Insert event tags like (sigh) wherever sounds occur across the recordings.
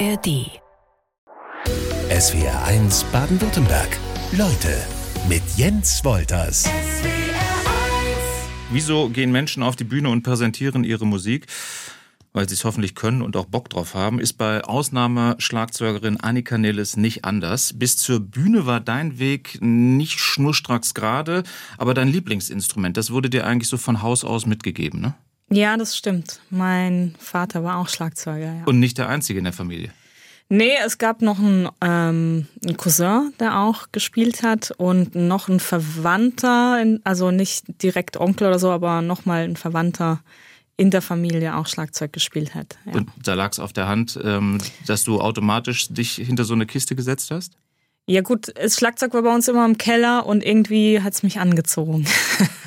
ARD. SWR 1 Baden-Württemberg. Leute mit Jens Wolters. Wieso gehen Menschen auf die Bühne und präsentieren ihre Musik? Weil sie es hoffentlich können und auch Bock drauf haben, ist bei Ausnahmeschlagzeugerin Annika Nilles nicht anders. Bis zur Bühne war dein Weg nicht schnurstracks gerade, aber dein Lieblingsinstrument, das wurde dir eigentlich so von Haus aus mitgegeben, ne? Ja, das stimmt. Mein Vater war auch Schlagzeuger, ja. Und nicht der einzige in der Familie. Nee, es gab noch einen, ähm, einen Cousin, der auch gespielt hat und noch ein Verwandter, also nicht direkt Onkel oder so, aber nochmal ein Verwandter in der Familie auch Schlagzeug gespielt hat. Ja. Und da lag es auf der Hand, ähm, dass du automatisch dich hinter so eine Kiste gesetzt hast? Ja gut, das Schlagzeug war bei uns immer im Keller und irgendwie hat es mich angezogen. (laughs)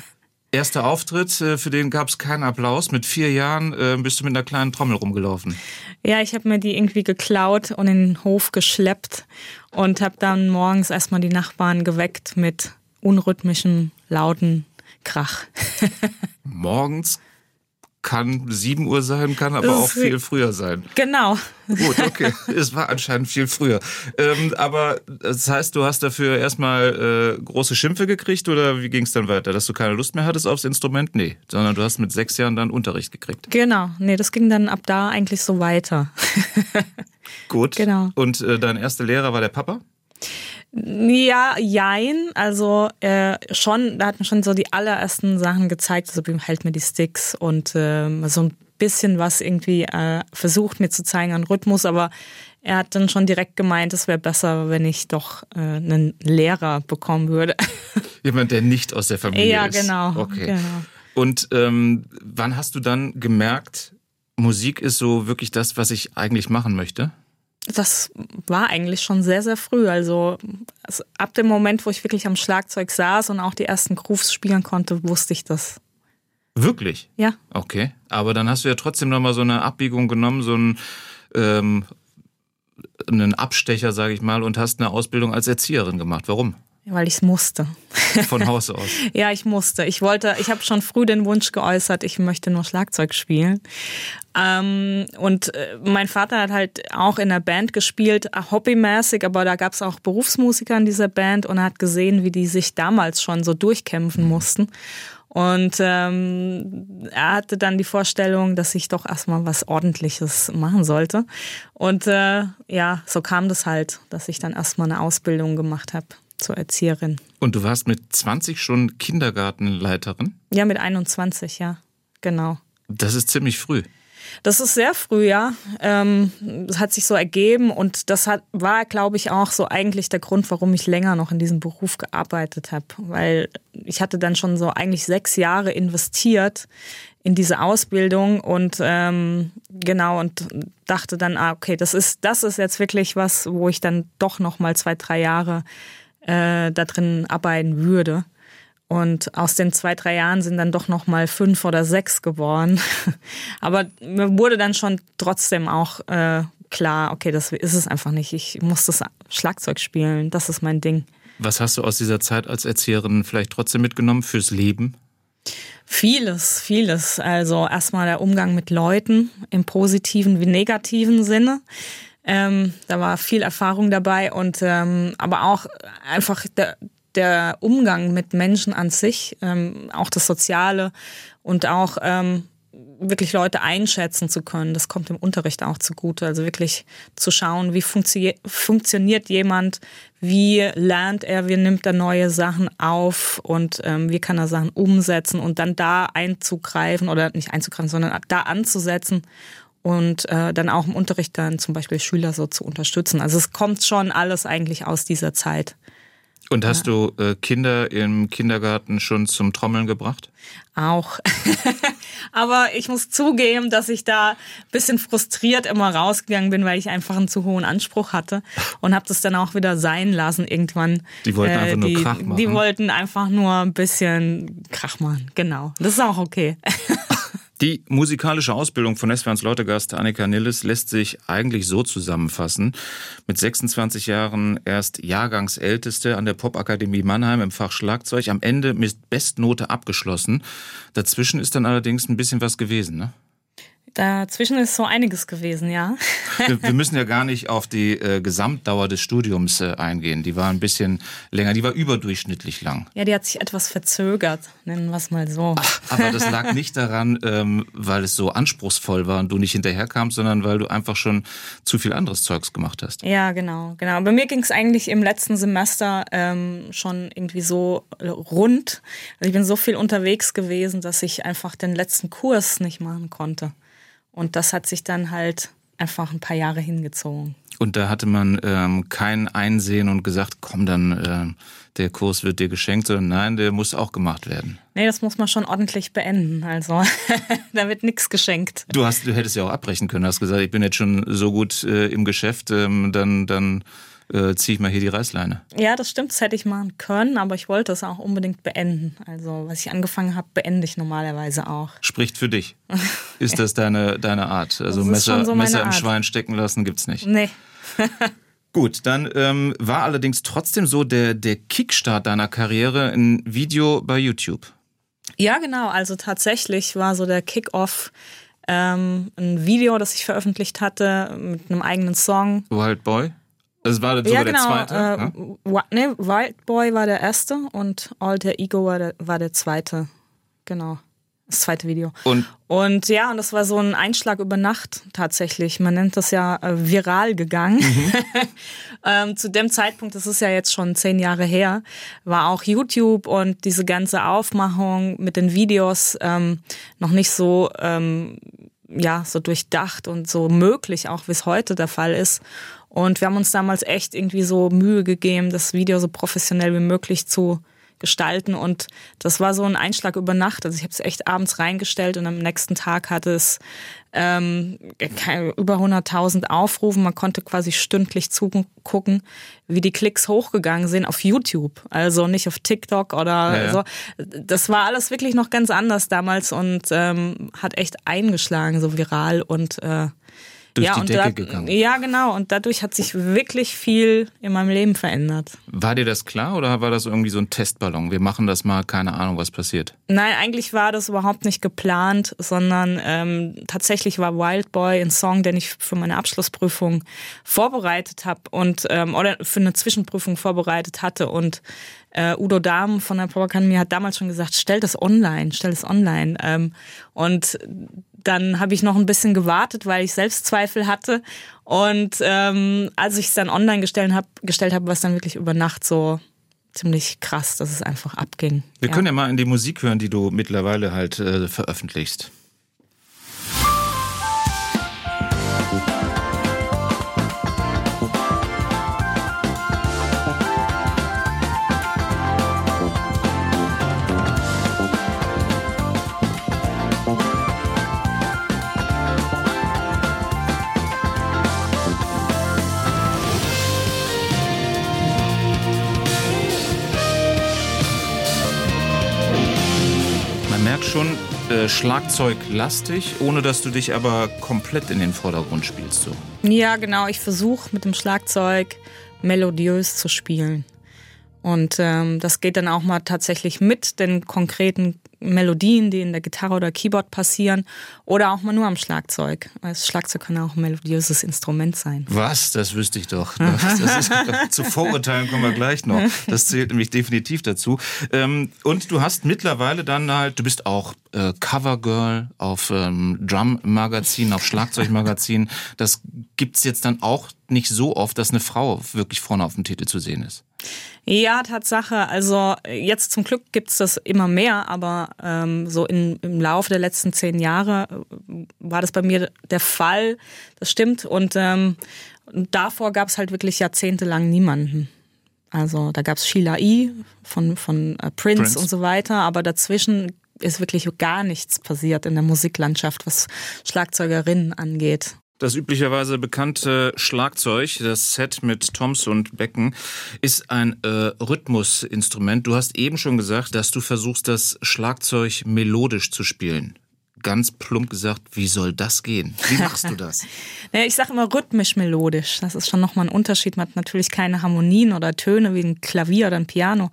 Erster Auftritt, äh, für den gab es keinen Applaus. Mit vier Jahren äh, bist du mit einer kleinen Trommel rumgelaufen. Ja, ich habe mir die irgendwie geklaut und in den Hof geschleppt und habe dann morgens erstmal die Nachbarn geweckt mit unrhythmischen, lauten Krach. (laughs) morgens kann 7 Uhr sein, kann aber auch viel früher sein. Genau. Gut, okay. (laughs) es war anscheinend viel früher. Ähm, aber das heißt, du hast dafür erstmal äh, große Schimpfe gekriegt oder wie ging es dann weiter? Dass du keine Lust mehr hattest aufs Instrument? Nee, sondern du hast mit sechs Jahren dann Unterricht gekriegt. Genau, nee, das ging dann ab da eigentlich so weiter. (laughs) Gut. Genau. Und äh, dein erster Lehrer war der Papa? Ja, jein. Also äh, schon, da hat mir schon so die allerersten Sachen gezeigt. Also hält mir die Sticks und äh, so ein bisschen was irgendwie äh, versucht mir zu zeigen an Rhythmus, aber er hat dann schon direkt gemeint, es wäre besser, wenn ich doch äh, einen Lehrer bekommen würde. (laughs) Jemand, der nicht aus der Familie ja, ist. Ja, genau. Okay. Genau. Und ähm, wann hast du dann gemerkt, Musik ist so wirklich das, was ich eigentlich machen möchte? Das war eigentlich schon sehr, sehr früh. Also, also, ab dem Moment, wo ich wirklich am Schlagzeug saß und auch die ersten Grooves spielen konnte, wusste ich das. Wirklich? Ja. Okay. Aber dann hast du ja trotzdem nochmal so eine Abbiegung genommen, so einen, ähm, einen Abstecher, sage ich mal, und hast eine Ausbildung als Erzieherin gemacht. Warum? Weil ich es musste. Von Haus aus. (laughs) ja, ich musste. Ich wollte, ich habe schon früh den Wunsch geäußert, ich möchte nur Schlagzeug spielen. Ähm, und äh, mein Vater hat halt auch in der Band gespielt, äh, hobbymäßig, aber da gab es auch Berufsmusiker in dieser Band und er hat gesehen, wie die sich damals schon so durchkämpfen mussten. Und ähm, er hatte dann die Vorstellung, dass ich doch erstmal was Ordentliches machen sollte. Und äh, ja, so kam das halt, dass ich dann erstmal eine Ausbildung gemacht habe zur Erzieherin. Und du warst mit 20 schon Kindergartenleiterin? Ja, mit 21, ja, genau. Das ist ziemlich früh. Das ist sehr früh, ja. Ähm, das hat sich so ergeben und das hat, war, glaube ich, auch so eigentlich der Grund, warum ich länger noch in diesem Beruf gearbeitet habe. Weil ich hatte dann schon so eigentlich sechs Jahre investiert in diese Ausbildung und ähm, genau und dachte dann, ah, okay, das ist, das ist jetzt wirklich was, wo ich dann doch noch mal zwei, drei Jahre äh, da drin arbeiten würde. Und aus den zwei, drei Jahren sind dann doch noch mal fünf oder sechs geworden. (laughs) Aber mir wurde dann schon trotzdem auch äh, klar, okay, das ist es einfach nicht. Ich muss das Schlagzeug spielen, das ist mein Ding. Was hast du aus dieser Zeit als Erzieherin vielleicht trotzdem mitgenommen fürs Leben? Vieles, vieles. Also erstmal der Umgang mit Leuten im positiven wie negativen Sinne. Ähm, da war viel Erfahrung dabei und ähm, aber auch einfach der, der Umgang mit Menschen an sich, ähm, auch das Soziale und auch ähm, wirklich Leute einschätzen zu können. Das kommt im Unterricht auch zugute. Also wirklich zu schauen, wie funktio funktioniert jemand, wie lernt er, wie nimmt er neue Sachen auf und ähm, wie kann er Sachen umsetzen und dann da einzugreifen oder nicht einzugreifen, sondern da anzusetzen und äh, dann auch im Unterricht dann zum Beispiel Schüler so zu unterstützen. Also es kommt schon alles eigentlich aus dieser Zeit. Und hast ja. du äh, Kinder im Kindergarten schon zum Trommeln gebracht? Auch. (laughs) Aber ich muss zugeben, dass ich da ein bisschen frustriert immer rausgegangen bin, weil ich einfach einen zu hohen Anspruch hatte und habe das dann auch wieder sein lassen irgendwann. Die wollten äh, einfach die, nur Krach machen. Die wollten einfach nur ein bisschen Krach machen, genau. Das ist auch okay. Die musikalische Ausbildung von Nesvans Leutegast Annika Nilles lässt sich eigentlich so zusammenfassen. Mit 26 Jahren erst Jahrgangsälteste an der Popakademie Mannheim im Fach Schlagzeug, am Ende mit Bestnote abgeschlossen. Dazwischen ist dann allerdings ein bisschen was gewesen, ne? Dazwischen ist so einiges gewesen, ja. Wir, wir müssen ja gar nicht auf die äh, Gesamtdauer des Studiums äh, eingehen. Die war ein bisschen länger, die war überdurchschnittlich lang. Ja, die hat sich etwas verzögert, nennen wir es mal so. Ach, aber das lag nicht daran, ähm, weil es so anspruchsvoll war und du nicht hinterherkamst, sondern weil du einfach schon zu viel anderes Zeugs gemacht hast. Ja, genau, genau. Bei mir ging es eigentlich im letzten Semester ähm, schon irgendwie so rund. Also ich bin so viel unterwegs gewesen, dass ich einfach den letzten Kurs nicht machen konnte. Und das hat sich dann halt einfach ein paar Jahre hingezogen. Und da hatte man ähm, kein Einsehen und gesagt, komm, dann äh, der Kurs wird dir geschenkt, sondern nein, der muss auch gemacht werden. Nee, das muss man schon ordentlich beenden. Also (laughs) da wird nichts geschenkt. Du hast, du hättest ja auch abbrechen können, hast gesagt, ich bin jetzt schon so gut äh, im Geschäft, ähm, dann, dann äh, ziehe ich mal hier die Reißleine. Ja, das stimmt, das hätte ich machen können, aber ich wollte es auch unbedingt beenden. Also, was ich angefangen habe, beende ich normalerweise auch. Spricht für dich. (laughs) Ist das deine, deine Art? Also Messer, so Messer im Art. Schwein stecken lassen gibt's nicht. Nee. (laughs) Gut, dann ähm, war allerdings trotzdem so der, der Kickstart deiner Karriere ein Video bei YouTube. Ja, genau. Also tatsächlich war so der Kick-Off ähm, ein Video, das ich veröffentlicht hatte mit einem eigenen Song. Wild Boy? Das war sogar ja, genau. der zweite? Äh, ja? nee, Wild Boy war der erste und Alter Ego war der, war der zweite. Genau. Das zweite Video. Und? Und ja, und das war so ein Einschlag über Nacht tatsächlich. Man nennt das ja äh, viral gegangen. Mhm. (laughs) ähm, zu dem Zeitpunkt, das ist ja jetzt schon zehn Jahre her, war auch YouTube und diese ganze Aufmachung mit den Videos ähm, noch nicht so ähm, ja so durchdacht und so möglich, auch wie es heute der Fall ist. Und wir haben uns damals echt irgendwie so Mühe gegeben, das Video so professionell wie möglich zu gestalten. Und das war so ein Einschlag über Nacht. Also ich habe es echt abends reingestellt und am nächsten Tag hatte es ähm, über 100.000 Aufrufe. Man konnte quasi stündlich zugucken, wie die Klicks hochgegangen sind auf YouTube. Also nicht auf TikTok oder ja, ja. so. Das war alles wirklich noch ganz anders damals und ähm, hat echt eingeschlagen, so viral und äh, durch ja, die Decke da, gegangen. Ja, genau. Und dadurch hat sich wirklich viel in meinem Leben verändert. War dir das klar oder war das irgendwie so ein Testballon? Wir machen das mal, keine Ahnung, was passiert. Nein, eigentlich war das überhaupt nicht geplant, sondern ähm, tatsächlich war Wild Boy ein Song, den ich für meine Abschlussprüfung vorbereitet habe und ähm, oder für eine Zwischenprüfung vorbereitet hatte und äh, Udo Dahm von der Power Academy hat damals schon gesagt, stell das online, stell das online. Ähm, und dann habe ich noch ein bisschen gewartet, weil ich Selbstzweifel hatte. Und ähm, als ich es dann online gestellt habe, gestellt habe, war es dann wirklich über Nacht so ziemlich krass, dass es einfach abging. Wir ja. können ja mal in die Musik hören, die du mittlerweile halt äh, veröffentlichst. Schlagzeuglastig, ohne dass du dich aber komplett in den Vordergrund spielst. So. Ja, genau. Ich versuche mit dem Schlagzeug melodiös zu spielen. Und ähm, das geht dann auch mal tatsächlich mit den konkreten Melodien, die in der Gitarre oder Keyboard passieren, oder auch mal nur am Schlagzeug. Das Schlagzeug kann auch ein melodiöses Instrument sein. Was? Das wüsste ich doch. Das ist, zu Vorurteilen kommen wir gleich noch. (laughs) Das zählt nämlich definitiv dazu. Ähm, und du hast mittlerweile dann halt, du bist auch äh, Covergirl auf ähm, Drum-Magazin, auf Schlagzeugmagazin. Das gibt's jetzt dann auch nicht so oft, dass eine Frau wirklich vorne auf dem Titel zu sehen ist. Ja, Tatsache. Also jetzt zum Glück gibt's das immer mehr, aber ähm, so in, im Laufe der letzten zehn Jahre äh, war das bei mir der Fall. Das stimmt. Und ähm, davor gab's halt wirklich jahrzehntelang niemanden. Also da gab's Sheila E. von, von äh, Prince, Prince und so weiter, aber dazwischen ist wirklich gar nichts passiert in der Musiklandschaft, was Schlagzeugerinnen angeht. Das üblicherweise bekannte Schlagzeug, das Set mit Toms und Becken, ist ein äh, Rhythmusinstrument. Du hast eben schon gesagt, dass du versuchst, das Schlagzeug melodisch zu spielen ganz plump gesagt, wie soll das gehen? Wie machst du das? (laughs) naja, ich sage immer rhythmisch-melodisch. Das ist schon nochmal ein Unterschied. Man hat natürlich keine Harmonien oder Töne wie ein Klavier oder ein Piano.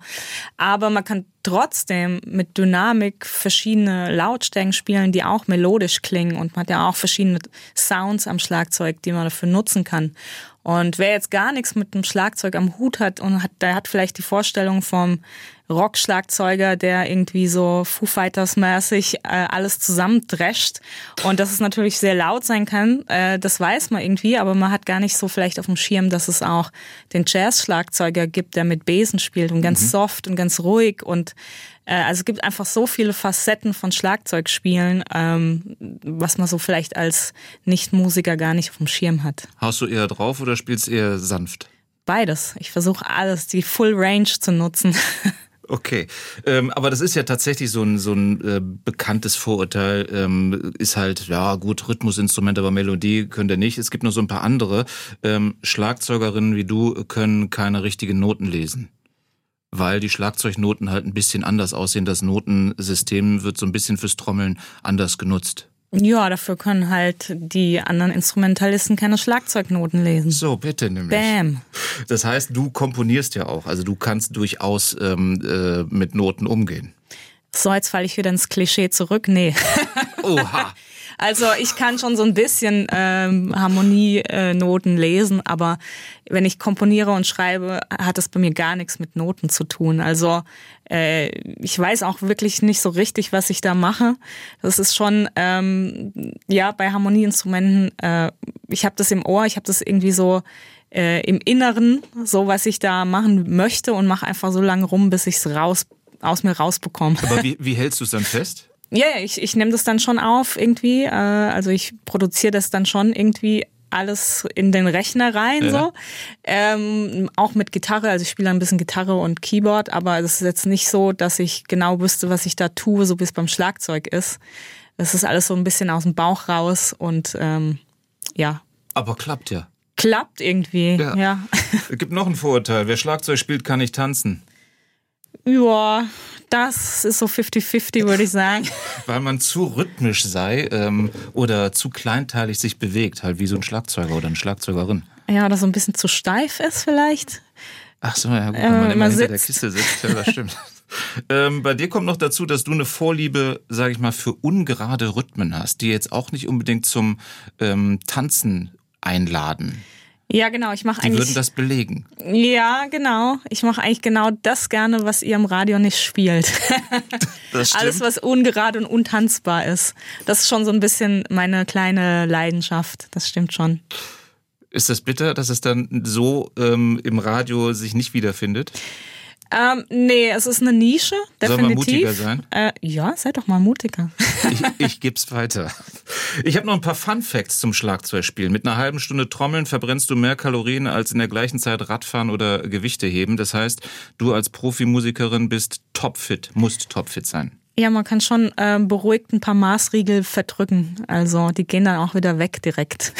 Aber man kann trotzdem mit Dynamik verschiedene Lautstärken spielen, die auch melodisch klingen und man hat ja auch verschiedene Sounds am Schlagzeug, die man dafür nutzen kann. Und wer jetzt gar nichts mit dem Schlagzeug am Hut hat und hat, der hat vielleicht die Vorstellung vom Rock-Schlagzeuger, der irgendwie so Foo Fighters-mäßig äh, alles zusammendrescht und dass es natürlich sehr laut sein kann, äh, das weiß man irgendwie, aber man hat gar nicht so vielleicht auf dem Schirm, dass es auch den Jazz-Schlagzeuger gibt, der mit Besen spielt und ganz mhm. soft und ganz ruhig und also es gibt einfach so viele Facetten von Schlagzeugspielen, ähm, was man so vielleicht als Nicht-Musiker gar nicht auf dem Schirm hat. Haust du eher drauf oder spielst eher sanft? Beides. Ich versuche alles, die Full Range zu nutzen. (laughs) Okay, ähm, aber das ist ja tatsächlich so ein, so ein äh, bekanntes Vorurteil, ähm, ist halt, ja gut, Rhythmusinstrument, aber Melodie könnt ihr nicht. Es gibt noch so ein paar andere. Ähm, Schlagzeugerinnen wie du können keine richtigen Noten lesen weil die Schlagzeugnoten halt ein bisschen anders aussehen. Das Notensystem wird so ein bisschen fürs Trommeln anders genutzt. Ja, dafür können halt die anderen Instrumentalisten keine Schlagzeugnoten lesen. So, bitte nämlich. Bam. Das heißt, du komponierst ja auch, also du kannst durchaus ähm, äh, mit Noten umgehen. So, jetzt falle ich wieder ins Klischee zurück. Nee. Oha. (laughs) Also ich kann schon so ein bisschen ähm, Harmonienoten lesen, aber wenn ich komponiere und schreibe, hat das bei mir gar nichts mit Noten zu tun. Also äh, ich weiß auch wirklich nicht so richtig, was ich da mache. Das ist schon, ähm, ja, bei Harmonieinstrumenten, äh, ich habe das im Ohr, ich habe das irgendwie so äh, im Inneren, so was ich da machen möchte und mache einfach so lange rum, bis ich es raus aus mir rausbekomme. Aber wie, wie hältst du es dann fest? Ja, ich, ich nehme das dann schon auf irgendwie. Äh, also ich produziere das dann schon irgendwie alles in den Rechner rein, ja. so. Ähm, auch mit Gitarre, also ich spiele ein bisschen Gitarre und Keyboard, aber es ist jetzt nicht so, dass ich genau wüsste, was ich da tue, so wie es beim Schlagzeug ist. Das ist alles so ein bisschen aus dem Bauch raus und ähm, ja. Aber klappt ja. Klappt irgendwie, ja. ja. Es gibt noch ein Vorurteil. Wer Schlagzeug spielt, kann nicht tanzen. Ja, das ist so 50-50, würde ich sagen. (laughs) Weil man zu rhythmisch sei ähm, oder zu kleinteilig sich bewegt, halt wie so ein Schlagzeuger oder eine Schlagzeugerin. Ja, oder so ein bisschen zu steif ist vielleicht. Ach so, ja gut, wenn man immer hinter sitzt. der Kiste sitzt, ja, das stimmt. (laughs) ähm, bei dir kommt noch dazu, dass du eine Vorliebe, sage ich mal, für ungerade Rhythmen hast, die jetzt auch nicht unbedingt zum ähm, Tanzen einladen. Ja, genau. Ich mache eigentlich. Die würden das belegen. Ja, genau. Ich mache eigentlich genau das gerne, was ihr im Radio nicht spielt. (laughs) das stimmt. Alles, was ungerade und untanzbar ist. Das ist schon so ein bisschen meine kleine Leidenschaft. Das stimmt schon. Ist das bitter, dass es dann so ähm, im Radio sich nicht wiederfindet? Ähm, nee, es ist eine Nische, definitiv. Soll man mutiger sein? Äh, ja, sei doch mal mutiger. (laughs) ich, ich geb's weiter. Ich habe noch ein paar Fun Facts zum Schlagzeugspielen. Mit einer halben Stunde Trommeln verbrennst du mehr Kalorien als in der gleichen Zeit Radfahren oder Gewichte heben. Das heißt, du als Profimusikerin bist topfit, musst topfit sein. Ja, man kann schon äh, beruhigt ein paar Maßriegel verdrücken. Also die gehen dann auch wieder weg direkt.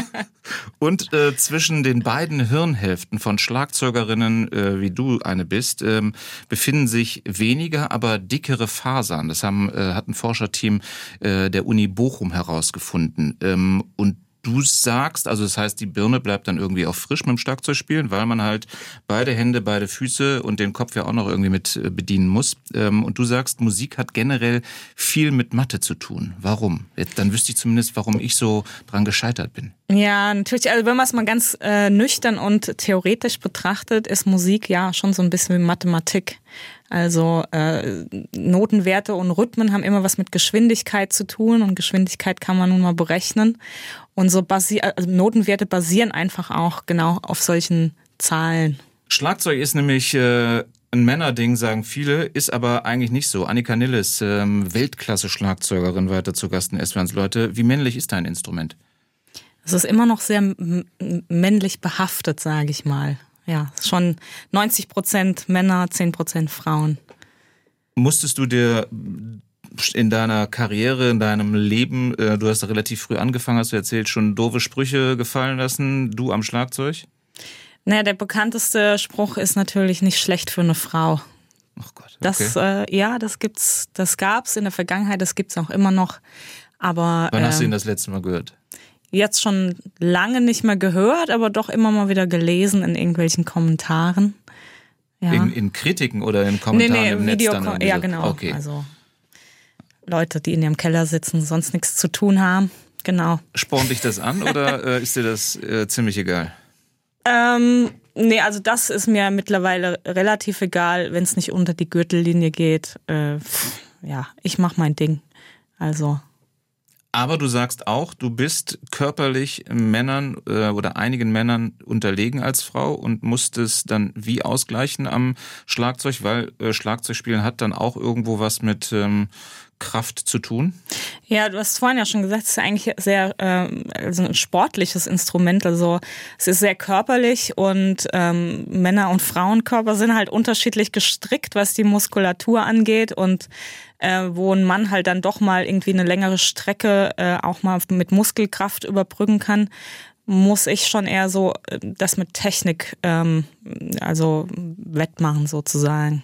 (laughs) Und äh, zwischen den beiden Hirnhälften von Schlagzeugerinnen, äh, wie du eine bist, ähm, befinden sich weniger, aber dickere Fasern. Das haben, äh, hat ein Forscherteam äh, der Uni Bochum herausgefunden. Ähm, und du sagst, also das heißt, die Birne bleibt dann irgendwie auch frisch mit dem Schlagzeugspielen, weil man halt beide Hände, beide Füße und den Kopf ja auch noch irgendwie mit äh, bedienen muss. Ähm, und du sagst, Musik hat generell viel mit Mathe zu tun. Warum? Dann wüsste ich zumindest, warum ich so dran gescheitert bin. Ja, natürlich. Also wenn man es mal ganz äh, nüchtern und theoretisch betrachtet, ist Musik ja schon so ein bisschen wie Mathematik. Also äh, Notenwerte und Rhythmen haben immer was mit Geschwindigkeit zu tun und Geschwindigkeit kann man nun mal berechnen. Und so basi also Notenwerte basieren einfach auch genau auf solchen Zahlen. Schlagzeug ist nämlich äh, ein Männerding, sagen viele, ist aber eigentlich nicht so. Annika Nilles, ähm, Weltklasse-Schlagzeugerin, weiter zu Gast in S-Wans Leute. Wie männlich ist dein Instrument? Es ist immer noch sehr männlich behaftet, sage ich mal ja, schon 90 Prozent Männer, 10 Prozent Frauen. Musstest du dir in deiner Karriere, in deinem Leben, äh, du hast relativ früh angefangen, hast du erzählt, schon doofe Sprüche gefallen lassen, du am Schlagzeug? Naja, der bekannteste Spruch ist natürlich nicht schlecht für eine Frau. Ach Gott. Okay. Das, äh, ja, das gibt's, das gab's in der Vergangenheit, das gibt's auch immer noch. Aber. Wann hast du ihn ähm, das letzte Mal gehört? Jetzt schon lange nicht mehr gehört, aber doch immer mal wieder gelesen in irgendwelchen Kommentaren. Ja. In, in Kritiken oder in Kommentaren nee, nee, im Netz Video dann irgendwie ja genau. Okay. Also Leute, die in ihrem Keller sitzen, sonst nichts zu tun haben. Genau. Spornt dich das an (laughs) oder äh, ist dir das äh, ziemlich egal? Ähm, nee, also das ist mir mittlerweile relativ egal, wenn es nicht unter die Gürtellinie geht. Äh, pff, ja, ich mach mein Ding. Also Aber du sagst auch, du bist körperlich Männern äh, oder einigen Männern unterlegen als Frau und musstest dann wie ausgleichen am Schlagzeug, weil äh, Schlagzeugspielen hat dann auch irgendwo was mit ähm, Kraft zu tun. Ja, du hast vorhin ja schon gesagt, es ist eigentlich sehr ähm, also ein sportliches Instrument. Also es ist sehr körperlich und ähm, Männer- und Frauenkörper sind halt unterschiedlich gestrickt, was die Muskulatur angeht und äh, wo ein Mann halt dann doch mal irgendwie eine längere Strecke äh, auch mal mit Muskelkraft überbrücken kann, muss ich schon eher so äh, das mit Technik ähm, also wettmachen sozusagen.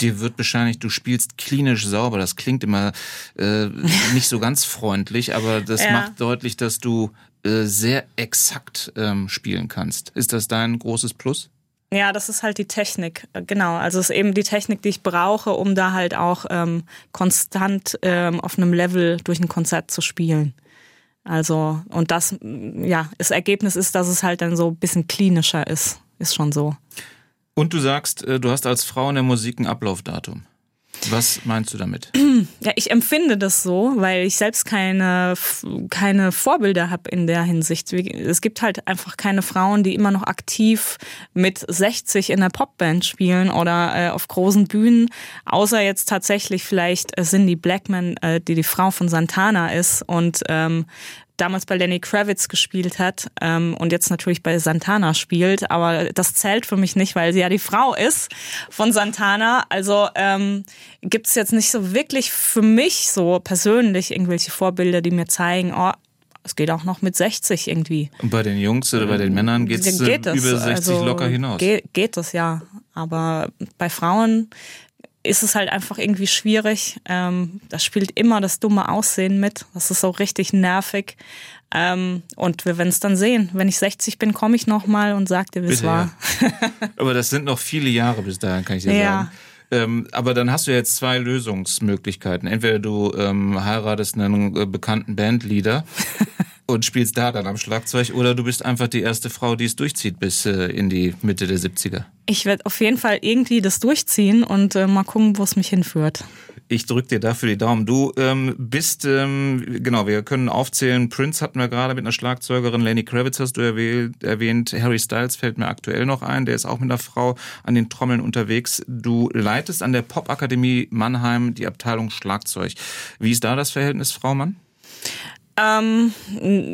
Dir wird wahrscheinlich, du spielst klinisch sauber. Das klingt immer äh, (laughs) nicht so ganz freundlich, aber das Ja. macht deutlich, dass du äh, sehr exakt ähm, spielen kannst. Ist das dein großes Plus? Ja, das ist halt die Technik, äh, genau. Also es ist eben die Technik, die ich brauche, um da halt auch ähm, konstant ähm, auf einem Level durch ein Konzert zu spielen. Also, und das, ja, das Ergebnis ist, dass es halt dann so ein bisschen klinischer ist. Ist schon so. Und du sagst, äh, du hast als Frau in der Musik ein Ablaufdatum. Was meinst du damit? (clears throat) Ja, ich empfinde das so, weil ich selbst keine, keine Vorbilder habe in der Hinsicht. Es gibt halt einfach keine Frauen, die immer noch aktiv mit 60 in der Popband spielen oder äh, auf großen Bühnen, außer jetzt tatsächlich vielleicht äh, Cindy Blackman, äh, die die Frau von Santana ist und ähm, damals bei Lenny Kravitz gespielt hat ähm, und jetzt natürlich bei Santana spielt, aber das zählt für mich nicht, weil sie ja die Frau ist von Santana. Also ähm, gibt es jetzt nicht so wirklich für mich so persönlich irgendwelche Vorbilder, die mir zeigen, oh, es geht auch noch mit 60 irgendwie. Und bei den Jungs oder bei den Männern geht's äh, geht das. über 60 also, locker hinaus. Geht, geht das ja. Aber bei Frauen ist es halt einfach irgendwie schwierig. Ähm, da spielt immer das dumme Aussehen mit. Das ist so richtig nervig. Ähm, und wir werden es dann sehen. Wenn ich 60 bin, komme ich nochmal und sag dir, wie es war. Aber das sind noch viele Jahre bis dahin, kann ich dir Ja. sagen. Ähm, aber dann hast du jetzt zwei Lösungsmöglichkeiten. Entweder du ähm, heiratest einen äh, bekannten Bandleader (laughs) und spielst da dann am Schlagzeug, oder du bist einfach die erste Frau, die es durchzieht bis äh, in die Mitte der 70er. Ich werde auf jeden Fall irgendwie das durchziehen und äh, mal gucken, wo es mich hinführt. Ich drück dir dafür die Daumen. Du ähm, bist, ähm, genau, wir können aufzählen, Prince hatten wir gerade mit einer Schlagzeugerin, Lenny Kravitz hast du erwähnt, erwähnt, Harry Styles fällt mir aktuell noch ein, der ist auch mit einer Frau an den Trommeln unterwegs. Du leitest an der Popakademie Mannheim die Abteilung Schlagzeug. Wie ist da das Verhältnis Frau-Mann? Ähm,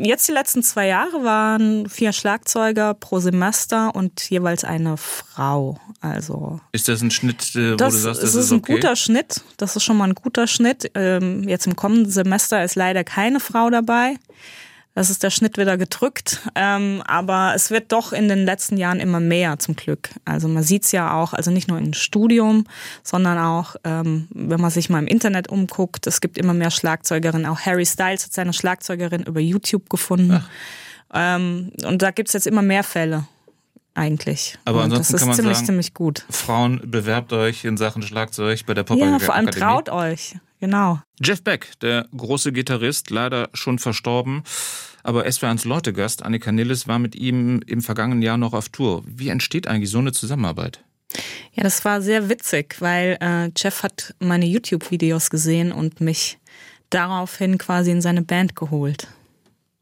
jetzt die letzten zwei Jahre waren vier Schlagzeuger pro Semester und jeweils eine Frau. Also Ist das ein Schnitt, äh, wo das, du sagst, das ist ist ein okay? guter Schnitt. Das ist schon mal ein guter Schnitt. Ähm, jetzt im kommenden Semester ist leider keine Frau dabei. Das ist der Schnitt wieder gedrückt. Ähm, aber es wird doch in den letzten Jahren immer mehr zum Glück. Also man sieht's ja auch, also nicht nur im Studium, sondern auch, ähm, wenn man sich mal im Internet umguckt, es gibt immer mehr Schlagzeugerinnen. Auch Harry Styles hat seine Schlagzeugerin über YouTube gefunden. Ähm, und da gibt's jetzt immer mehr Fälle. Eigentlich. Aber ansonsten das ist kann man ziemlich, sagen, ziemlich gut. Frauen, bewerbt euch in Sachen Schlagzeug bei der Ja, Popakademie. vor allem traut euch. Genau. Jeff Beck, der große Gitarrist, leider schon verstorben, aber SW1 Leute-Gast, Annika Nilles, war mit ihm im vergangenen Jahr noch auf Tour. Wie entsteht eigentlich so eine Zusammenarbeit? Ja, das war sehr witzig, weil äh, Jeff hat meine YouTube-Videos gesehen und mich daraufhin quasi in seine Band geholt.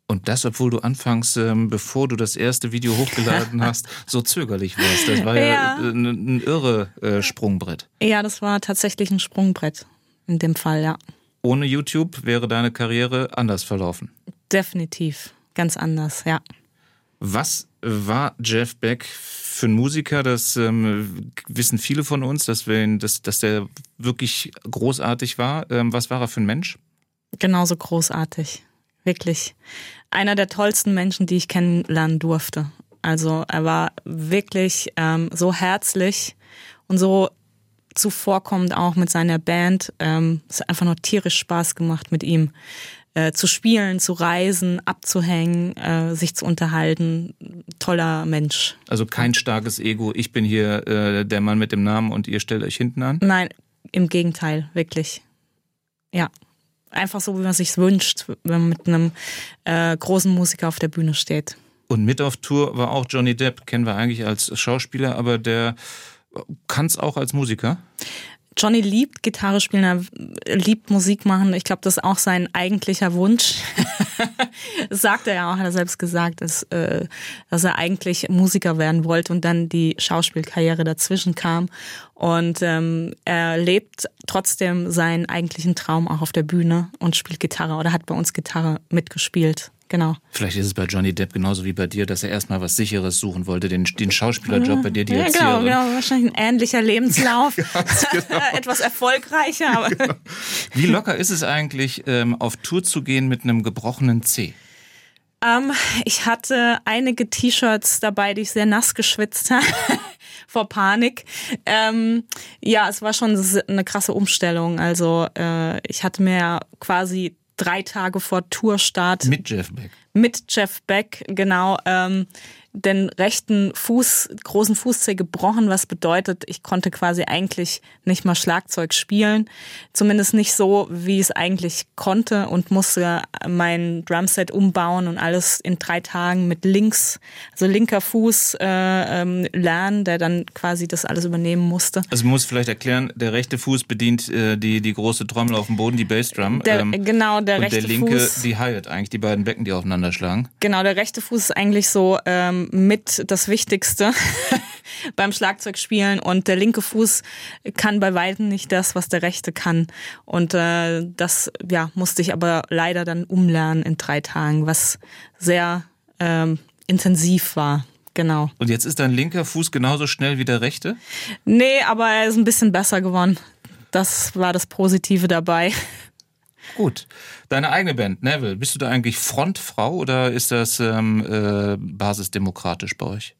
Und das, obwohl du anfangs, ähm, bevor du das erste Video hochgeladen (laughs) hast, so zögerlich warst. Das war ja, Ja. äh, ein, ein irre äh, Sprungbrett. Ja, das war tatsächlich ein Sprungbrett in dem Fall, ja. Ohne YouTube wäre deine Karriere anders verlaufen. Definitiv. Ganz anders, ja. Was war Jeff Beck für ein Musiker? Das ähm, wissen viele von uns, dass, wir ihn, dass, dass der wirklich großartig war. Ähm, was war er für ein Mensch? Genauso großartig. Wirklich. Einer der tollsten Menschen, die ich kennenlernen durfte. Also er war wirklich ähm, so herzlich und so zuvorkommend auch mit seiner Band. Ähm, es hat einfach nur tierisch Spaß gemacht mit ihm. äh, zu spielen, zu reisen, abzuhängen, äh, sich zu unterhalten. Toller Mensch. Also kein starkes Ego. Ich bin hier äh, der Mann mit dem Namen und ihr stellt euch hinten an? Nein, im Gegenteil, wirklich. Ja. Einfach so, wie man sich wünscht, wenn man mit einem äh, großen Musiker auf der Bühne steht. Und mit auf Tour war auch Johnny Depp, kennen wir eigentlich als Schauspieler, aber der kann es auch als Musiker? Johnny liebt Gitarre spielen, er liebt Musik machen. Ich glaube, das ist auch sein eigentlicher Wunsch. (laughs) das sagt er ja auch, hat er selbst gesagt, dass, äh, dass er eigentlich Musiker werden wollte und dann die Schauspielkarriere dazwischen kam. Und ähm, er lebt trotzdem seinen eigentlichen Traum auch auf der Bühne und spielt Gitarre oder hat bei uns Gitarre mitgespielt. Genau. Vielleicht ist es bei Johnny Depp genauso wie bei dir, dass er erstmal was Sicheres suchen wollte, den, den Schauspielerjob bei dir, die ja, Erzieherin. Genau, genau, wahrscheinlich ein ähnlicher Lebenslauf. (laughs) (laughs) genau. Etwas erfolgreicher. Genau. Wie locker ist es eigentlich, ähm, auf Tour zu gehen mit einem gebrochenen C? Ähm, ich hatte einige T-Shirts dabei, die ich sehr nass geschwitzt habe. (laughs) vor Panik. Ähm, ja, es war schon eine krasse Umstellung. Also äh, ich hatte mir quasi drei Tage vor Tourstart. Mit Jeff Beck. Mit Jeff Beck, genau. Ähm, den rechten Fuß, großen Fußzeh gebrochen, was bedeutet, ich konnte quasi eigentlich nicht mal Schlagzeug spielen. Zumindest nicht so, wie es eigentlich konnte und musste mein Drumset umbauen und alles in drei Tagen mit links, also linker Fuß äh, ähm, lernen, der dann quasi das alles übernehmen musste. Also man muss vielleicht erklären, der rechte Fuß bedient äh, die, die große Trommel auf dem Boden, die Bassdrum. Der, ähm, genau, der und rechte der linke, Fuß. die Hyatt, eigentlich die beiden Becken, die aufeinander schlagen. Genau, der rechte Fuß ist eigentlich so ähm, mit das Wichtigste (laughs) beim Schlagzeugspielen und der linke Fuß kann bei weitem nicht das, was der rechte kann. Und äh, das ja musste ich aber leider dann umlernen in drei Tagen, was sehr ähm, intensiv war. Genau. Und jetzt ist dein linker Fuß genauso schnell wie der rechte? Nee, aber er ist ein bisschen besser geworden. Das war das Positive dabei. (laughs) Gut. Deine eigene Band, Neville, bist du da eigentlich Frontfrau oder ist das ähm, äh, basisdemokratisch bei euch?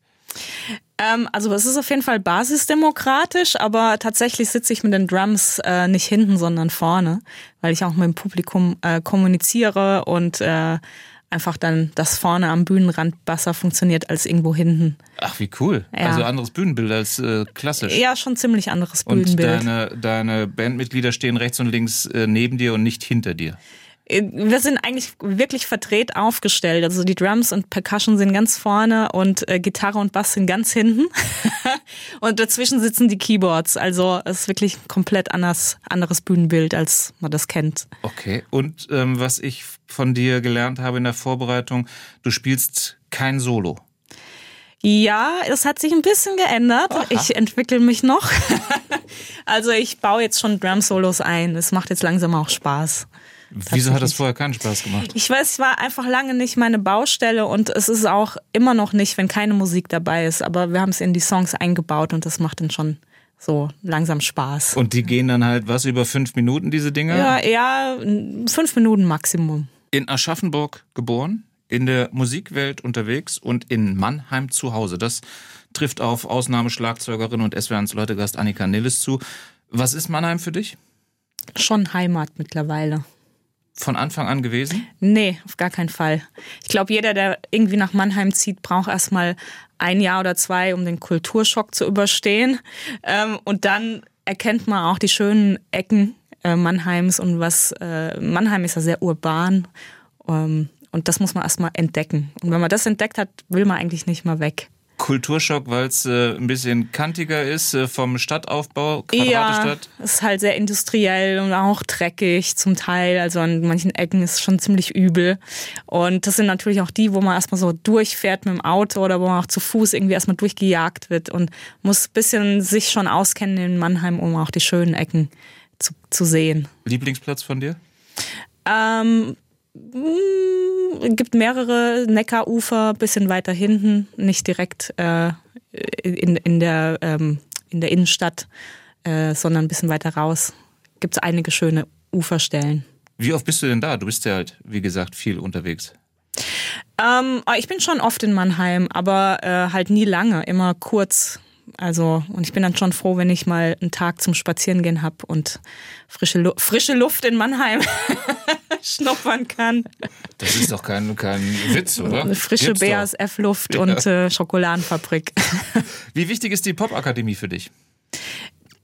Ähm, also es ist auf jeden Fall basisdemokratisch, aber tatsächlich sitze ich mit den Drums äh, nicht hinten, sondern vorne, weil ich auch mit dem Publikum äh, kommuniziere und äh, einfach dann das vorne am Bühnenrand besser funktioniert als irgendwo hinten. Ach, wie cool. Ja. Also anderes Bühnenbild als äh, klassisch. Ja, schon ziemlich anderes Und Bühnenbild. deine, deine Bandmitglieder stehen rechts und links äh, neben dir und nicht hinter dir. Wir sind eigentlich wirklich verdreht aufgestellt. Also die Drums und Percussion sind ganz vorne und äh, Gitarre und Bass sind ganz hinten. (laughs) und dazwischen sitzen die Keyboards. Also es ist wirklich ein komplett anders, anderes Bühnenbild, als man das kennt. Okay. Und ähm, was ich von dir gelernt habe in der Vorbereitung, du spielst kein Solo. Ja, es hat sich ein bisschen geändert. Aha. Ich entwickle mich noch. (laughs) also ich baue jetzt schon Drum-Solos ein. Es macht jetzt langsam auch Spaß. Wieso hat das vorher keinen Spaß gemacht? Ich weiß, es war einfach lange nicht meine Baustelle und es ist auch immer noch nicht, wenn keine Musik dabei ist. Aber wir haben es in die Songs eingebaut und das macht dann schon so langsam Spaß. Und die gehen dann halt was über fünf Minuten, diese Dinge? ja, ja, fünf Minuten Maximum. In Aschaffenburg geboren, in der Musikwelt unterwegs und in Mannheim zu Hause. Das trifft auf Ausnahmeschlagzeugerin und SWR1 Leutegast Annika Nilles zu. Was ist Mannheim für dich? Schon Heimat mittlerweile. Von Anfang an gewesen? Nee, auf gar keinen Fall. Ich glaube, jeder, der irgendwie nach Mannheim zieht, braucht erstmal ein Jahr oder zwei, um den Kulturschock zu überstehen. Ähm, und dann erkennt man auch die schönen Ecken äh, Mannheims und was äh, Mannheim ist ja sehr urban. Ähm, und das muss man erstmal entdecken. Und wenn man das entdeckt hat, will man eigentlich nicht mehr weg. Kulturschock, weil es äh, ein bisschen kantiger ist äh, vom Stadtaufbau, Ja, Quadratestadt. ist halt sehr industriell und auch dreckig zum Teil. Also an manchen Ecken ist es schon ziemlich übel. Und das sind natürlich auch die, wo man erstmal so durchfährt mit dem Auto oder wo man auch zu Fuß irgendwie erstmal durchgejagt wird und muss ein bisschen sich schon auskennen in Mannheim, um auch die schönen Ecken zu, zu sehen. Lieblingsplatz von dir? Ähm, mh, gibt mehrere Neckarufer, bisschen weiter hinten, nicht direkt äh, in, in, der, ähm, in der Innenstadt, äh, sondern ein bisschen weiter raus. Gibt es einige schöne Uferstellen. Wie oft bist du denn da? Du bist ja halt, wie gesagt, viel unterwegs. Ähm, ich bin schon oft in Mannheim, aber äh, halt nie lange, immer kurz Also, und ich bin dann schon froh, wenn ich mal einen Tag zum Spazierengehen habe und frische, Lu frische Luft in Mannheim (laughs) schnuppern kann. Das ist doch kein, kein Witz, oder? Frische. BASF-Luft und äh, Schokoladenfabrik. Wie wichtig ist die Popakademie für dich?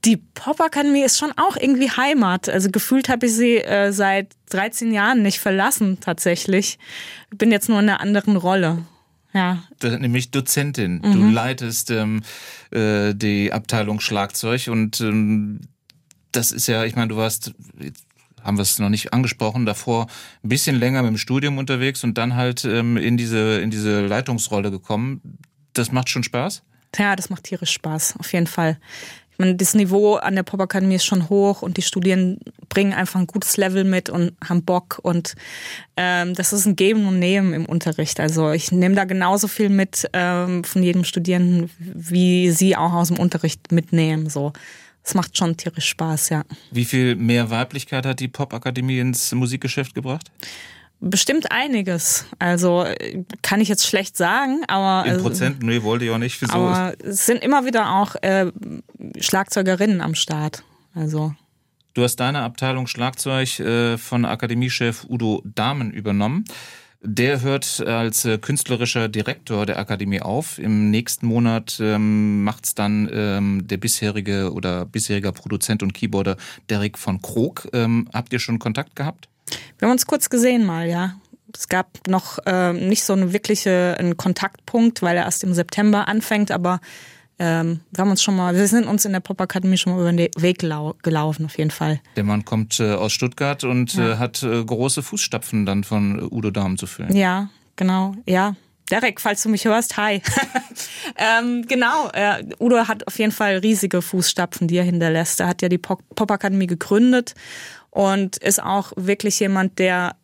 Die Popakademie ist schon auch irgendwie Heimat. Also gefühlt habe ich sie äh, seit 13 Jahren nicht verlassen, tatsächlich. Ich bin jetzt nur in einer anderen Rolle. Ja. Du- Nämlich Dozentin. Mhm. Du leitest ähm, äh, die Abteilung Schlagzeug und ähm, das ist ja, ich meine, du warst, haben wir es noch nicht angesprochen, davor ein bisschen länger mit dem Studium unterwegs und dann halt ähm, in diese in diese Leitungsrolle gekommen. Das macht schon Spaß. Ja, das macht tierisch Spaß, auf jeden Fall. Meine, das Niveau an der Popakademie ist schon hoch und die Studierenden bringen einfach ein gutes Level mit und haben Bock und ähm, das ist ein Geben und Nehmen im Unterricht. Also ich nehme da genauso viel mit ähm, von jedem Studierenden, wie sie auch aus dem Unterricht mitnehmen. So, es macht schon tierisch Spaß, ja. Wie viel mehr Weiblichkeit hat die Popakademie ins Musikgeschäft gebracht? Bestimmt einiges. Also äh, kann ich jetzt schlecht sagen, aber In also, Prozent? Nee, wollte ich auch nicht. Wieso? aber es sind immer wieder auch äh, Schlagzeugerinnen am Start. Also Du hast deine Abteilung Schlagzeug äh, von Akademiechef Udo Dahmen übernommen. Der hört als äh, künstlerischer Direktor der Akademie auf. Im nächsten Monat ähm, macht's dann ähm, der bisherige oder bisheriger Produzent und Keyboarder Derek von Krog. Ähm, habt ihr schon Kontakt gehabt? Wir haben uns kurz gesehen mal, ja. Es gab noch ähm, nicht so eine wirkliche einen Kontaktpunkt, weil er erst im September anfängt, aber ähm, wir haben uns schon mal, wir sind uns in der Popakademie schon mal über den Weg gelau gelaufen, auf jeden Fall. Der Mann kommt äh, aus Stuttgart und äh, hat äh, große Fußstapfen dann von äh, Udo Dahmen zu füllen. Ja, genau, ja. Derek, falls du mich hörst, hi. (laughs) ähm, genau, äh, Udo hat auf jeden Fall riesige Fußstapfen, die er hinterlässt. Er hat ja die Pop- Popakademie gegründet und ist auch wirklich jemand, der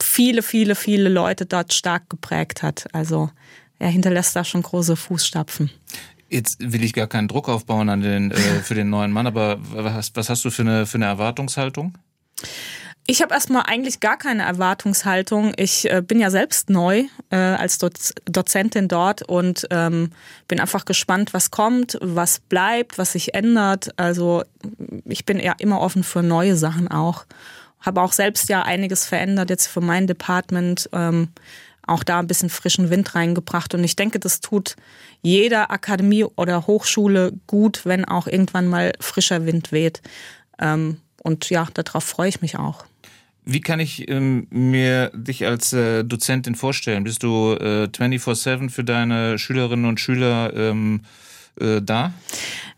viele, viele, viele Leute dort stark geprägt hat. Also er hinterlässt da schon große Fußstapfen. Jetzt will ich gar keinen Druck aufbauen an den, äh, für den neuen Mann, aber was, was hast du für eine, für eine Erwartungshaltung? Ich habe erstmal eigentlich gar keine Erwartungshaltung. Ich äh, bin ja selbst neu äh, als Doz Dozentin dort und ähm, bin einfach gespannt, was kommt, was bleibt, was sich ändert. Also ich bin eher immer offen für neue Sachen auch. Habe auch selbst ja einiges verändert jetzt für mein Department. Ähm, auch da ein bisschen frischen Wind reingebracht. Und ich denke, das tut jeder Akademie oder Hochschule gut, wenn auch irgendwann mal frischer Wind weht. Ähm, und ja, darauf freue ich mich auch. Wie kann ich ähm, mir dich als äh, Dozentin vorstellen? Bist du äh, 24-7 für deine Schülerinnen und Schüler ähm, äh, da?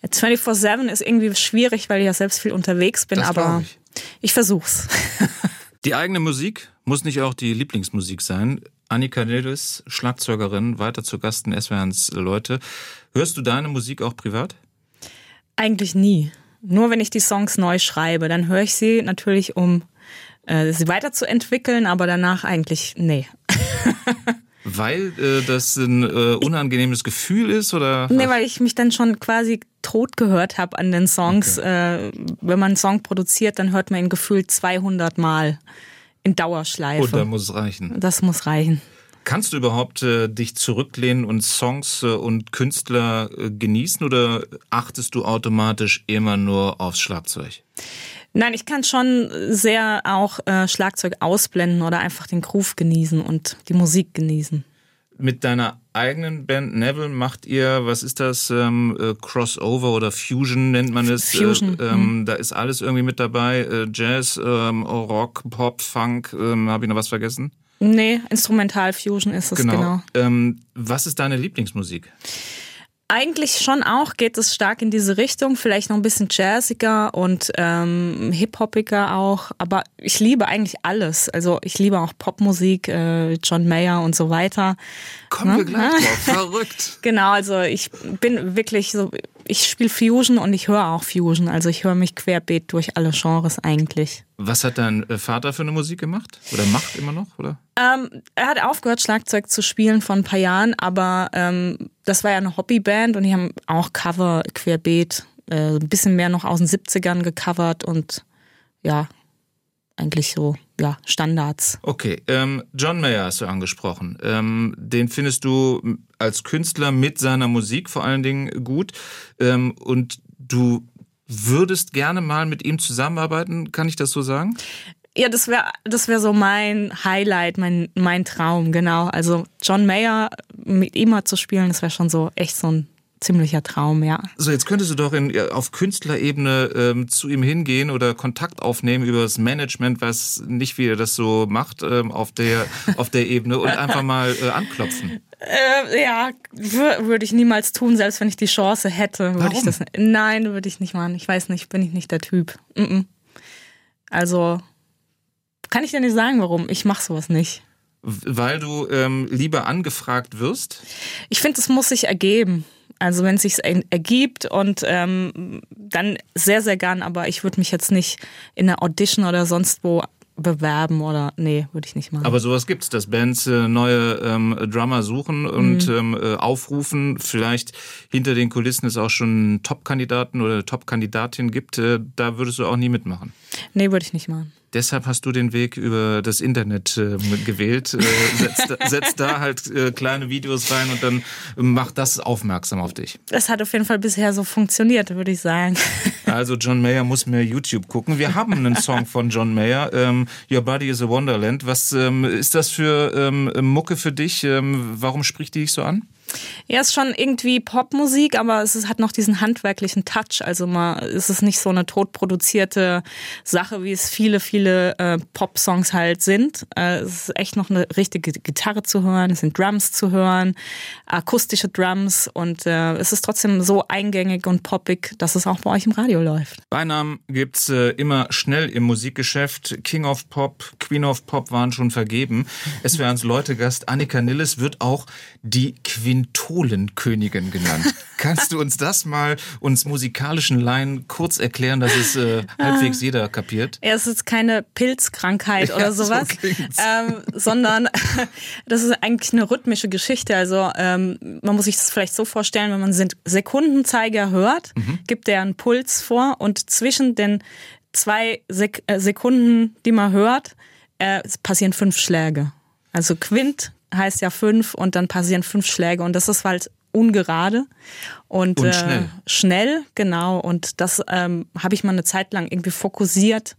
24-7 ist irgendwie schwierig, weil ich ja selbst viel unterwegs bin, Das aber ich. ich versuch's. (laughs) Die eigene Musik muss nicht auch die Lieblingsmusik sein. Annika Nildes, Schlagzeugerin, weiter zu Gast in SWRs Leute. Hörst du deine Musik auch privat? Eigentlich nie. Nur wenn ich die Songs neu schreibe, dann höre ich sie natürlich, um äh, sie weiterzuentwickeln, aber danach eigentlich nee. (laughs) Weil äh, das ein äh, unangenehmes Gefühl ist oder? Nee, weil ich mich dann schon quasi tot gehört habe an den Songs. Äh, wenn man einen Song produziert, dann hört man ihn gefühlt 200 Mal in Dauerschleife. Und da muss es reichen. das muss reichen. Kannst du überhaupt äh, dich zurücklehnen und Songs äh, und Künstler äh, genießen oder achtest du automatisch immer nur aufs Schlagzeug? Nein, ich kann schon sehr auch äh, Schlagzeug ausblenden oder einfach den Groove genießen und die Musik genießen. Mit deiner eigenen Band Neville macht ihr, was ist das, ähm, äh, Crossover oder Fusion nennt man es? Fusion, Äh, ähm, Da ist alles irgendwie mit dabei, äh, Jazz, ähm, Rock, Pop, Funk, ähm, habe ich noch was vergessen? Nee, Instrumental Fusion ist es genau. Ähm, was ist deine Lieblingsmusik? Eigentlich schon auch geht es stark in diese Richtung, vielleicht noch ein bisschen jazziger und ähm, hip-hoppiger auch, aber ich liebe eigentlich alles. Also ich liebe auch Popmusik, äh, John Mayer und so weiter. Kommen wir gleich drauf, (laughs) verrückt. Genau, also ich bin wirklich so, ich spiele Fusion und ich höre auch Fusion, also ich höre mich querbeet durch alle Genres eigentlich. Was hat dein äh, Vater für eine Musik gemacht? Oder macht immer noch? Oder? Ähm, er hat aufgehört, Schlagzeug zu spielen vor ein paar Jahren, aber ähm, das war ja eine Hobbyband und die haben auch Cover querbeet, äh, ein bisschen mehr noch aus den 70ern gecovert und ja, eigentlich so, ja, Standards. Okay, ähm, John Mayer hast du angesprochen. Ähm, den findest du als Künstler mit seiner Musik vor allen Dingen gut. Ähm, und du würdest gerne mal mit ihm zusammenarbeiten, kann ich das so sagen? Ja, das wäre das wäre so mein Highlight, mein mein Traum, genau. Also John Mayer mit ihm mal zu spielen, das wäre schon so echt so ein ziemlicher Traum, ja. So, jetzt könntest du doch in, auf Künstlerebene ähm, zu ihm hingehen oder Kontakt aufnehmen über das Management, was nicht wie er das so macht ähm, auf der (laughs) auf der Ebene und einfach mal äh, anklopfen. Äh, ja, würde ich niemals tun, selbst wenn ich die Chance hätte. Würde ich das, nein, würde ich nicht machen. Ich weiß nicht, bin ich nicht der Typ. Mm -mm. Also kann ich dir nicht sagen, warum. Ich mache sowas nicht. Weil du ähm, lieber angefragt wirst? Ich finde, es muss sich ergeben. Also wenn es sich ergibt und ähm, dann sehr, sehr gern, aber ich würde mich jetzt nicht in einer Audition oder sonst wo bewerben oder nee, würde ich nicht machen. Aber sowas gibt's, dass Bands äh, neue ähm, Drummer suchen und mhm. ähm, äh, aufrufen. Vielleicht hinter den Kulissen es auch schon Top-Kandidaten oder Top-Kandidatin gibt. Äh, da würdest du auch nie mitmachen. Nee, würde ich nicht machen. Deshalb hast du den Weg über das Internet äh, gewählt. Äh, setzt, setzt da halt äh, kleine Videos rein und dann macht das aufmerksam auf dich. Das hat auf jeden Fall bisher so funktioniert, würde ich sagen. (laughs) Also John Mayer muss mehr YouTube gucken. Wir haben einen Song von John Mayer, ähm, Your Body is a Wonderland. Was ähm, ist das für ähm, Mucke für dich? Ähm, warum spricht die dich so an? Ja, ist schon irgendwie Popmusik, aber es ist, hat noch diesen handwerklichen Touch. Also mal ist es nicht so eine totproduzierte Sache, wie es viele, viele äh, Pop-Songs halt sind. Äh, es ist echt noch eine richtige Gitarre zu hören, es sind Drums zu hören, akustische Drums und äh, es ist trotzdem so eingängig und poppig, dass es auch bei euch im Radio läuft. Beinamen gibt's äh, immer schnell im Musikgeschäft. King of Pop, Queen of Pop waren schon vergeben. Es wäre ans Leutegast Annika Nilles wird auch die Queen Quintolenkönigin genannt. (laughs) Kannst du uns das mal uns musikalischen Laien kurz erklären, dass es äh, halbwegs jeder kapiert? Ja, es ist keine Pilzkrankheit oder ja, sowas, so ähm, sondern (laughs) das ist eigentlich eine rhythmische Geschichte. Also ähm, man muss sich das vielleicht so vorstellen, wenn man Sekundenzeiger hört, mhm. gibt der einen Puls vor und zwischen den zwei Sek äh, Sekunden, die man hört, äh, passieren fünf Schläge. Also Quint heißt ja fünf und dann passieren fünf Schläge und das ist halt ungerade und, und äh, schnell. Äh, schnell, genau. Und das ähm, habe ich mal eine Zeit lang irgendwie fokussiert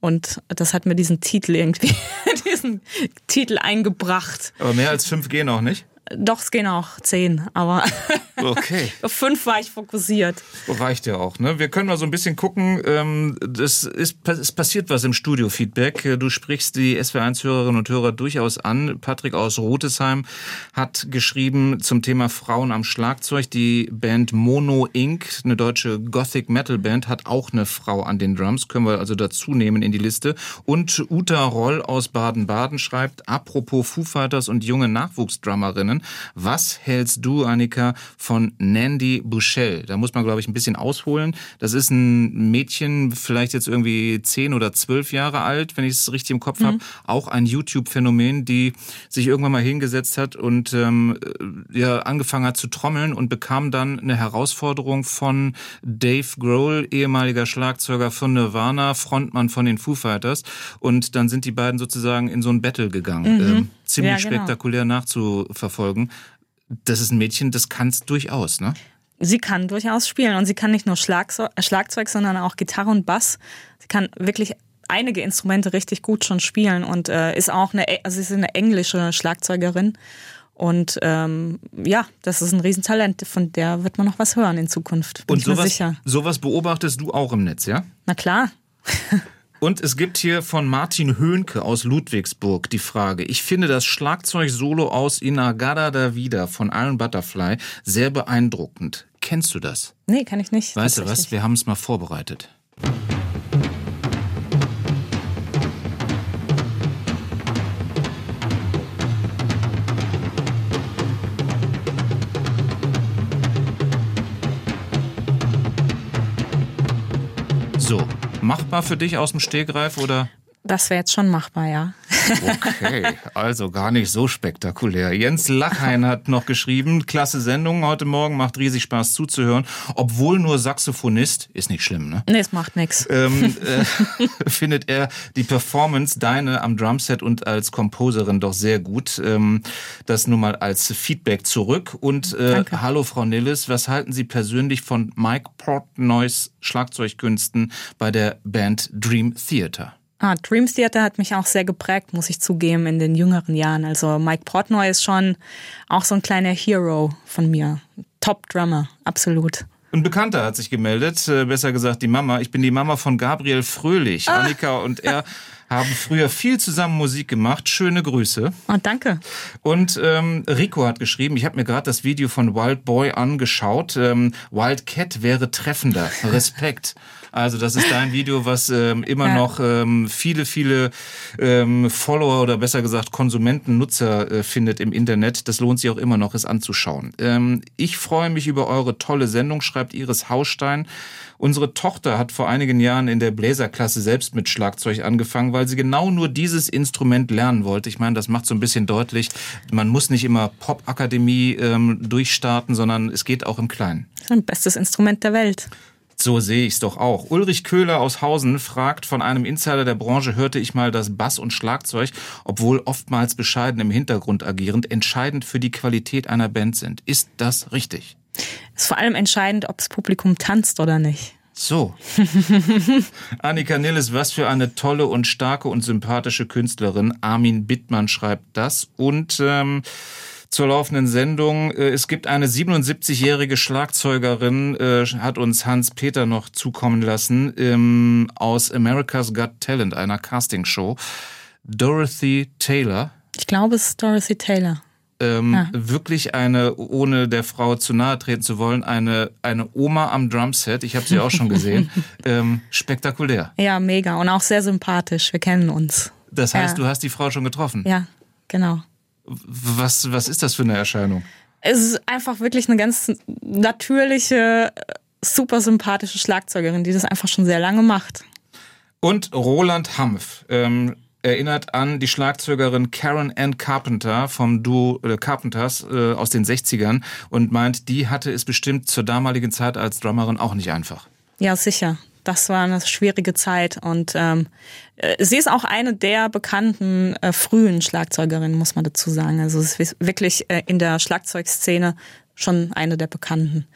und das hat mir diesen Titel irgendwie, (laughs) diesen Titel eingebracht. Aber mehr als fünf gehen auch nicht? Doch, es gehen auch zehn, aber (laughs) okay. auf fünf war ich fokussiert. Reicht ja auch. Ne? Wir können mal so ein bisschen gucken. Ähm, das ist, es passiert was im Studio-Feedback. Du sprichst die SW1-Hörerinnen und Hörer durchaus an. Patrick aus Rotesheim hat geschrieben zum Thema Frauen am Schlagzeug. Die Band Mono Inc., eine deutsche Gothic-Metal-Band, hat auch eine Frau an den Drums. Können wir also dazu nehmen in die Liste. Und Uta Roll aus Baden-Baden schreibt, apropos Foo Fighters und junge Nachwuchsdrummerinnen, was hältst du, Annika, von Nandy Bouchel? Da muss man, glaube ich, ein bisschen ausholen. Das ist ein Mädchen, vielleicht jetzt irgendwie zehn oder zwölf Jahre alt, wenn ich es richtig im Kopf mhm. habe. Auch ein YouTube-Phänomen, die sich irgendwann mal hingesetzt hat und ähm, ja, angefangen hat zu trommeln und bekam dann eine Herausforderung von Dave Grohl, ehemaliger Schlagzeuger von Nirvana, Frontmann von den Foo Fighters. Und dann sind die beiden sozusagen in so ein Battle gegangen. Mhm. Ähm, ziemlich ja, genau. spektakulär nachzuverfolgen. Das ist ein Mädchen, das kann es durchaus, ne? Sie kann durchaus spielen und sie kann nicht nur Schlagzeug, äh, Schlagzeug, sondern auch Gitarre und Bass. Sie kann wirklich einige Instrumente richtig gut schon spielen und äh, ist auch eine, also sie ist eine englische Schlagzeugerin. Und ähm, ja, das ist ein Riesentalent, von der wird man noch was hören in Zukunft. Bin und sowas, sowas beobachtest du auch im Netz, ja? Na klar. (laughs) Und es gibt hier von Martin Höhnke aus Ludwigsburg die Frage. Ich finde das Schlagzeug-Solo aus Inagada da Vida von Iron Butterfly sehr beeindruckend. Kennst du das? Nee, kann ich nicht. Weißt du was? Wir haben es mal vorbereitet. So, machbar für dich aus dem Stegreif oder? Das wäre jetzt schon machbar, ja. Okay, also gar nicht so spektakulär. Jens Lachhein hat noch geschrieben, klasse Sendung heute Morgen, macht riesig Spaß zuzuhören. Obwohl nur Saxophonist, ist nicht schlimm, ne? Nee, es macht nichts. Ähm, äh, (laughs) findet er die Performance, deine am Drumset und als Composerin doch sehr gut. Ähm, das nur mal als Feedback zurück. Und äh, hallo Frau Nilles, was halten Sie persönlich von Mike Portnoys Schlagzeugkünsten bei der Band Dream Theater? Ah, Dream Theater hat mich auch sehr geprägt, muss ich zugeben, in den jüngeren Jahren. Also Mike Portnoy ist schon auch so ein kleiner Hero von mir. Top Drummer, absolut. Ein Bekannter hat sich gemeldet, äh, besser gesagt die Mama. Ich bin die Mama von Gabriel Fröhlich. Ah. Annika und er (laughs) haben früher viel zusammen Musik gemacht. Schöne Grüße. Oh, danke. Und ähm, Rico hat geschrieben, ich habe mir gerade das Video von Wild Boy angeschaut. Ähm, Wild Cat wäre treffender. (laughs) Respekt. Also das ist dein Video, was ähm, immer ja. noch ähm, viele, viele ähm, Follower oder besser gesagt Konsumenten, Nutzer äh, findet im Internet. Das lohnt sich auch immer noch, es anzuschauen. Ähm, ich freue mich über eure tolle Sendung, schreibt Iris Hausstein. Unsere Tochter hat vor einigen Jahren in der Bläserklasse selbst mit Schlagzeug angefangen, weil sie genau nur dieses Instrument lernen wollte. Ich meine, das macht so ein bisschen deutlich, man muss nicht immer Popakademie ähm, durchstarten, sondern es geht auch im Kleinen. Ein bestes Instrument der Welt. So sehe ich es doch auch. Ulrich Köhler aus Hausen fragt, von einem Insider der Branche hörte ich mal, dass Bass und Schlagzeug, obwohl oftmals bescheiden im Hintergrund agierend, entscheidend für die Qualität einer Band sind. Ist das richtig? ist vor allem entscheidend, ob das Publikum tanzt oder nicht. So. (laughs) Annika Nilles, was für eine tolle und starke und sympathische Künstlerin. Armin Bittmann schreibt das. Und ähm, zur laufenden Sendung. Äh, es gibt eine 77-jährige Schlagzeugerin, äh, hat uns Hans-Peter noch zukommen lassen, ähm, aus America's Got Talent, einer Castingshow. Dorothy Taylor. Ich glaube, es ist Dorothy Taylor ähm, ja. wirklich eine, ohne der Frau zu nahe treten zu wollen, eine, eine Oma am Drumset. Ich habe sie auch schon gesehen. (laughs) ähm, spektakulär. Ja, mega. Und auch sehr sympathisch. Wir kennen uns. Das heißt, ja. du hast die Frau schon getroffen? Ja, genau. Was, was ist das für eine Erscheinung? Es ist einfach wirklich eine ganz natürliche, super sympathische Schlagzeugerin, die das einfach schon sehr lange macht. Und Roland Hampf. Ähm, erinnert an die Schlagzeugerin Karen Ann Carpenter vom Duo äh, Carpenters äh, aus den 60ern und meint, die hatte es bestimmt zur damaligen Zeit als Drummerin auch nicht einfach. Ja, sicher. Das war eine schwierige Zeit und ähm, äh, sie ist auch eine der bekannten äh, frühen Schlagzeugerinnen, muss man dazu sagen. Also es ist wirklich äh, in der Schlagzeugszene schon eine der bekannten,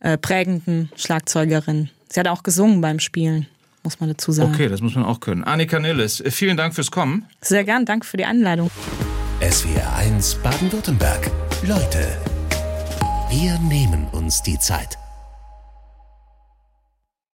äh, prägenden Schlagzeugerinnen. Sie hat auch gesungen beim Spielen muss man dazu sagen. Okay, das muss man auch können. Annika Nilles, vielen Dank fürs Kommen. Sehr gern, danke für die Einladung. SWR 1 Baden-Württemberg. Leute, wir nehmen uns die Zeit.